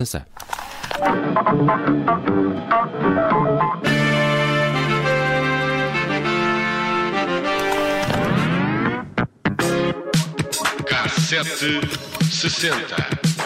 Dançar. Cassete sessenta.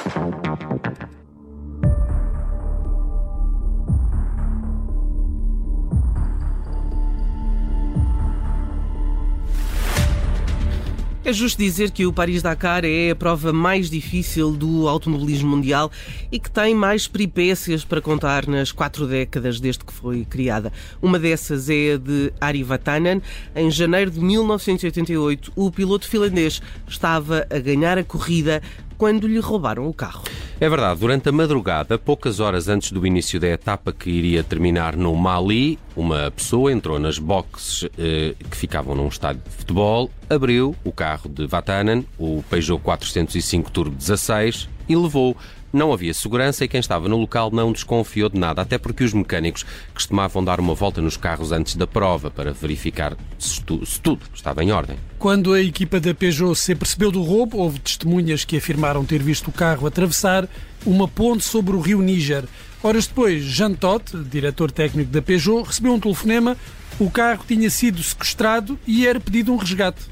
É justo dizer que o Paris-Dakar é a prova mais difícil do automobilismo mundial e que tem mais peripécias para contar nas quatro décadas desde que foi criada. Uma dessas é a de Ari Vatanen. Em janeiro de 1988, o piloto finlandês estava a ganhar a corrida quando lhe roubaram o carro. É verdade, durante a madrugada, poucas horas antes do início da etapa que iria terminar no Mali, uma pessoa entrou nas boxes eh, que ficavam num estádio de futebol, abriu o carro de Vatanen, o Peugeot 405 Turbo 16, e levou não havia segurança e quem estava no local não desconfiou de nada, até porque os mecânicos costumavam dar uma volta nos carros antes da prova para verificar se, tu, se tudo estava em ordem. Quando a equipa da Peugeot se percebeu do roubo, houve testemunhas que afirmaram ter visto o carro atravessar uma ponte sobre o rio Níger. Horas depois, Jean Todt, diretor técnico da Peugeot, recebeu um telefonema. O carro tinha sido sequestrado e era pedido um resgate.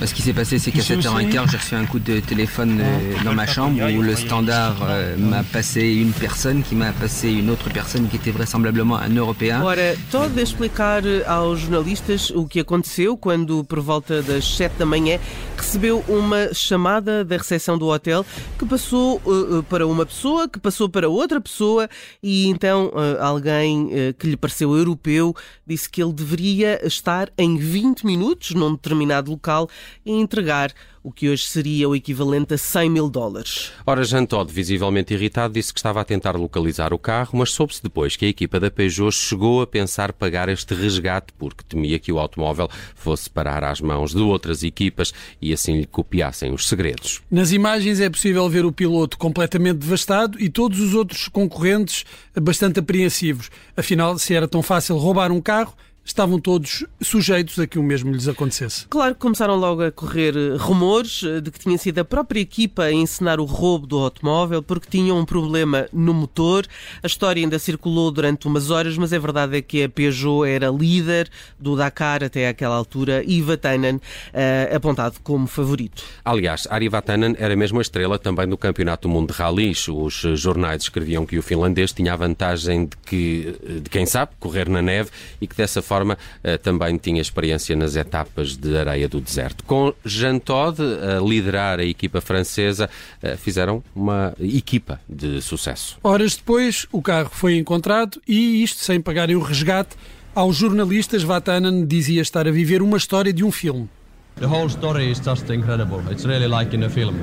Bah, ce qui s'est passé, c'est qu'à 7h15, j'ai reçu un coup de téléphone euh, dans ma chambre où le standard euh, m'a passé une personne qui m'a passé une autre personne qui était vraisemblablement un Européen. Ora, todo a explicar aos jornalistas o que aconteceu quando, por volta das 7 da manhã, recebeu uma chamada da recepção do hotel que passou uh, para uma pessoa, que passou para outra pessoa e então uh, alguém uh, que lhe pareceu europeu disse que ele deveria estar em 20 minutos num determinado local e entregar o que hoje seria o equivalente a 100 mil dólares. Ora, Jean Todt, visivelmente irritado, disse que estava a tentar localizar o carro, mas soube-se depois que a equipa da Peugeot chegou a pensar pagar este resgate porque temia que o automóvel fosse parar às mãos de outras equipas e assim lhe copiassem os segredos. Nas imagens é possível ver o piloto completamente devastado e todos os outros concorrentes bastante apreensivos. Afinal, se era tão fácil roubar um carro, estavam todos sujeitos a que o mesmo lhes acontecesse. Claro que começaram logo a correr eh, rumores eh, de que tinha sido a própria equipa a encenar o roubo do automóvel porque tinham um problema no motor. A história ainda circulou durante umas horas, mas a verdade é que a Peugeot era líder do Dakar até àquela altura e Vatanen uh, apontado como favorito. Aliás, Ari Vatanen era mesmo a estrela também do Campeonato do Mundo de Rallys. Os jornais escreviam que o finlandês tinha a vantagem de que, de quem sabe, correr na neve e que dessa forma eh, também tinha experiência nas etapas de areia do deserto. Com Jean Todt a liderar a equipa francesa, eh, fizeram uma equipa de sucesso. Horas depois, o carro foi encontrado e isto sem pagarem o resgate. Aos jornalistas, Vatanen dizia estar a viver uma história de um filme. The whole story is just incredible. It's really like in a film.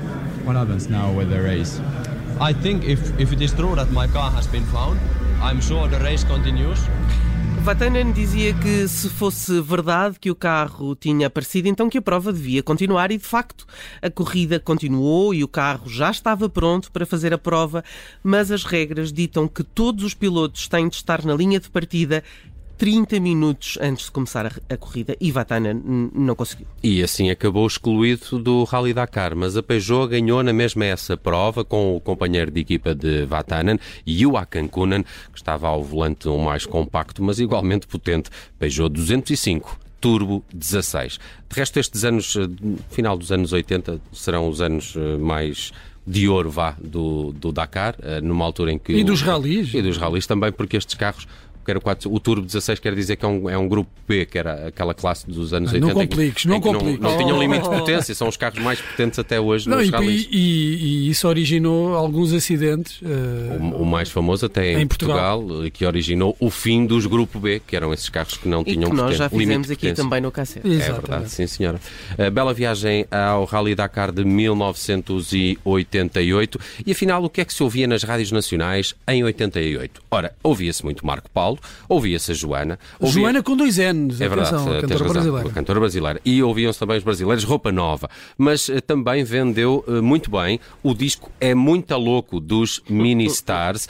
What happens now with the race? I think if, if it is true that my car has been found, I'm sure the race continues. Vatanen dizia que se fosse verdade que o carro tinha aparecido, então que a prova devia continuar. E, de facto, a corrida continuou e o carro já estava pronto para fazer a prova, mas as regras ditam que todos os pilotos têm de estar na linha de partida 30 minutos antes de começar a, a corrida e Vatanen não conseguiu. E assim acabou excluído do Rally Dakar, mas a Peugeot ganhou na mesma essa prova com o companheiro de equipa de Vatanen, Joachim Kunen, que estava ao volante um mais compacto, mas igualmente potente, Peugeot 205. Turbo 16. De resto, estes anos, eh, final dos anos 80, serão os anos eh, mais de ouro vá do, do Dakar, eh, numa altura em que. E dos ralis. E dos ralis também, porque estes carros que era 4, o Turbo 16 quer dizer que é um, é um grupo B, que era aquela classe dos anos 80. Não compliques, não compliques. Não, não tinham limite de potência, são os carros mais potentes até hoje não, nos e, e, e, isso originou alguns acidentes. Uh, o, o, mais famoso até em, em Portugal, Portugal, que originou o fim dos Grupo B, que eram esses carros que não e tinham que nós já fizemos aqui também no cassete. É verdade, sim senhora. Uh, bela viagem ao Rally Dakar de 1988 e afinal o que é que se ouvia nas rádios nacionais em 88? Ora, ouvia-se muito Marco Paulo, ouvia-se Joana. Ouvia... Joana com dois N's, é verdade, atenção, a cantora razão, brasileira. A cantora brasileira. E ouviam-se também os brasileiros roupa nova. Mas uh, também vendeu uh, muito bem. O disco é muito louco dos Mini Stars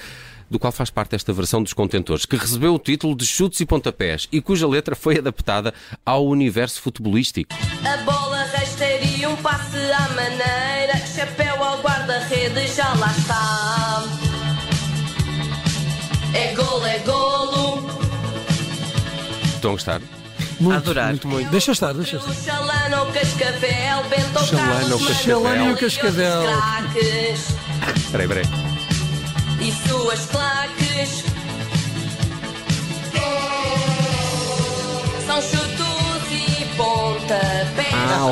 do qual faz parte esta versão dos contentores, que recebeu o título de Chutes e Pontapés e cuja letra foi adaptada ao universo futebolístico. A bola rasteira um passe à maneira, chapéu ao guarda-rede já Estão a gostar? Muito, adorar, muito. Deixa estar, deixa estar. Chalana ou cascavel, bento Chalana ou carlos, cascavel. Chalana e o cascavel. craques Espera aí, espera aí. e suas claques. São pontapés.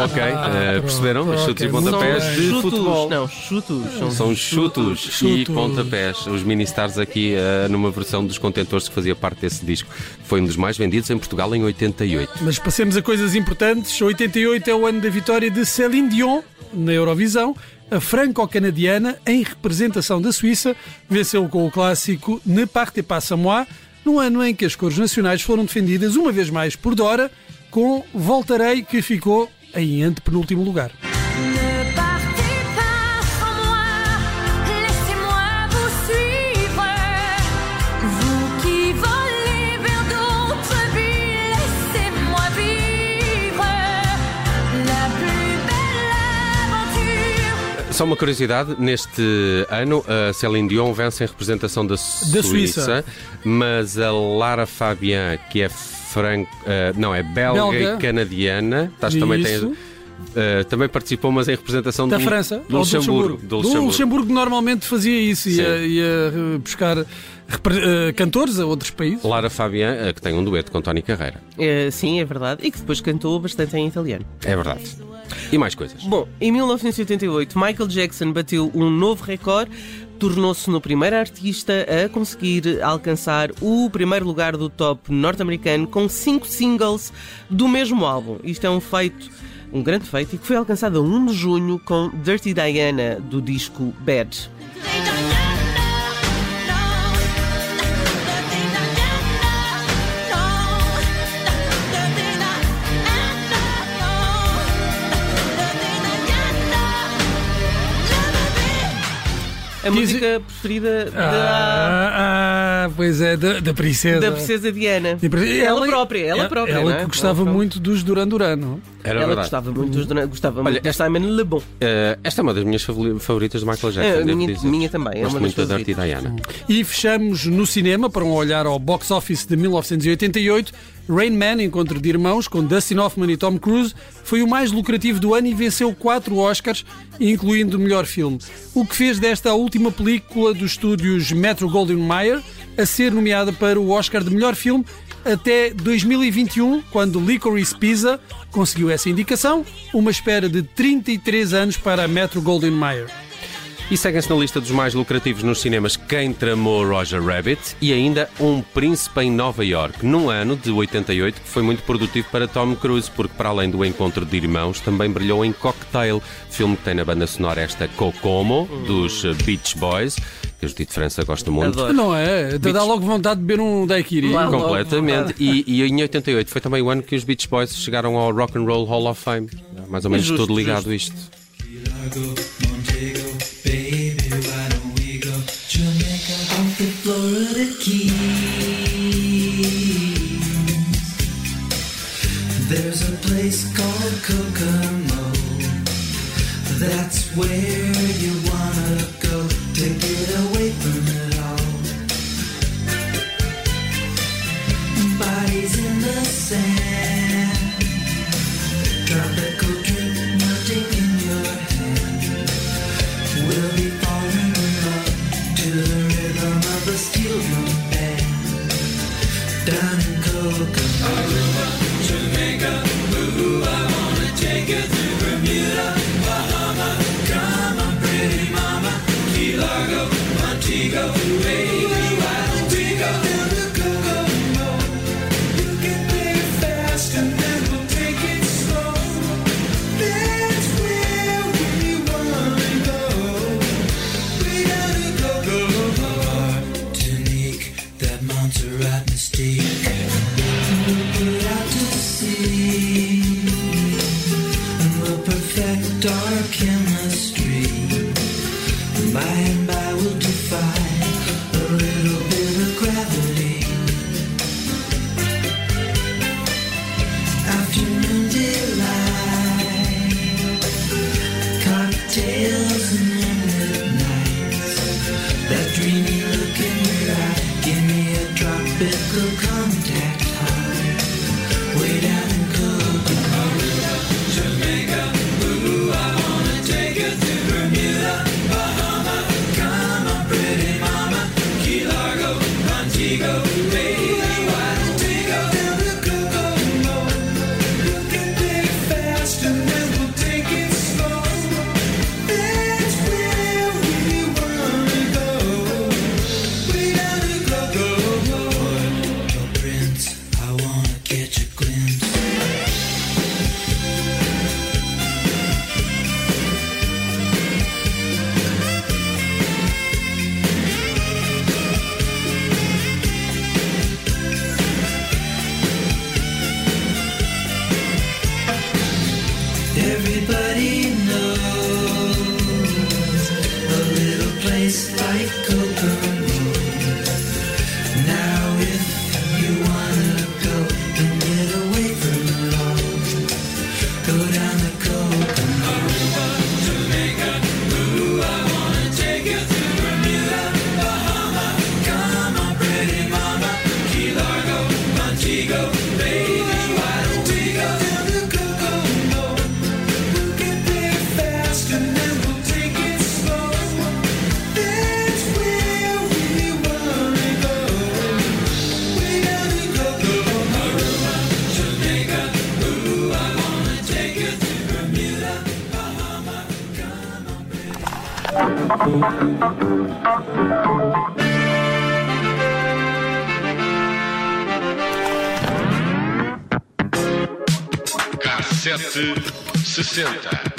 Ah, ok. Eh, pronto, perceberam? Os chutes e pontapés muito de chutos, futebol. não, chutos. São, São chutos, e Chutos. pontapés. Os mini-stars aqui eh, numa versão dos contentores que fazia parte desse disco. Foi um dos mais vendidos em Portugal em 88. Mas passemos a coisas importantes. 88 é o ano da vitória de Céline Dion na Eurovisão. A franco-canadiana, em representação da Suíça, venceu com o clássico Ne partez pas sans moi, no ano em que as cores nacionais foram defendidas uma vez mais por Dora, com Voltarei, que ficou em antepenúltimo lugar. Só uma curiosidade, neste ano a Céline Dion vence em representação da, Suíça, Suíça. mas a Lara Fabian, que é franco, eh, não, é belga, Belga. e canadiana, estás, também, Isso. eh, também participou, mas em representação Da do, França, do Luxemburgo. Do Do Luxemburgo. Luxemburgo. normalmente fazia isso, ia, ia eh, buscar eh, cantores a outros países. Lara Fabian, eh, que tem um dueto com Tony Carreira. Sim, é verdade. E que depois cantou bastante em italiano. É verdade. E mais coisas. Bom, em 1988, Michael Jackson bateu um novo recorde, tornou-se no primeiro artista a conseguir alcançar o primeiro lugar do top norte-americano com cinco singles do mesmo álbum. Isto é um feito, um grande feito, e que foi alcançado a 1 de junho com Dirty Diana do disco Bad. A Diz- música preferida da, Ah, ah, pois é, da, da princesa. da Princesa Diana. Princesa- Ela, própria, ela própria. Ela é? que gostava Ela muito dos Duran Duran, não? Era Ela verdade. gostava muito dos Duran- gostava Olha, muito do Simon Le Bon. Eh, esta é uma das minhas favori- favoritas de Michael Jackson. É, devo minha- minha também, é Gosto uma das muito da Dirty. Diana. E fechamos no cinema para um olhar ao box office de 1988. Rain Man, Encontro de Irmãos, com Dustin Hoffman e Tom Cruise, foi o mais lucrativo do ano e venceu quatro Oscars, incluindo o melhor filme. O que fez desta a última película dos estúdios Metro Goldwyn Mayer a ser nomeada para o Oscar de melhor filme até 2021, quando Licorice Pizza conseguiu essa indicação, uma espera de 33 anos para a Metro Goldwyn Mayer. E seguem-se na lista dos mais lucrativos nos cinemas Quem Tramou Roger Rabbit e ainda Um Príncipe em Nova York, num ano de 88 que foi muito produtivo para Tom Cruise, porque para além do encontro de irmãos, também brilhou em Cocktail, filme que tem na banda sonora esta Kokomo, dos Beach Boys, que o Judito França gosta muito. Adoro. Não é? Te dá logo vontade de beber um daiquiri. Claro. Completamente. E, e em 88 foi também o ano que os Beach Boys chegaram ao Rock and Roll Hall of Fame. Mais ou menos justo, tudo ligado a isto. There's a place called Kokomo. That's where you wanna go to get away from it all. Bodies in the sand, By and by we'll defy Cassete 60.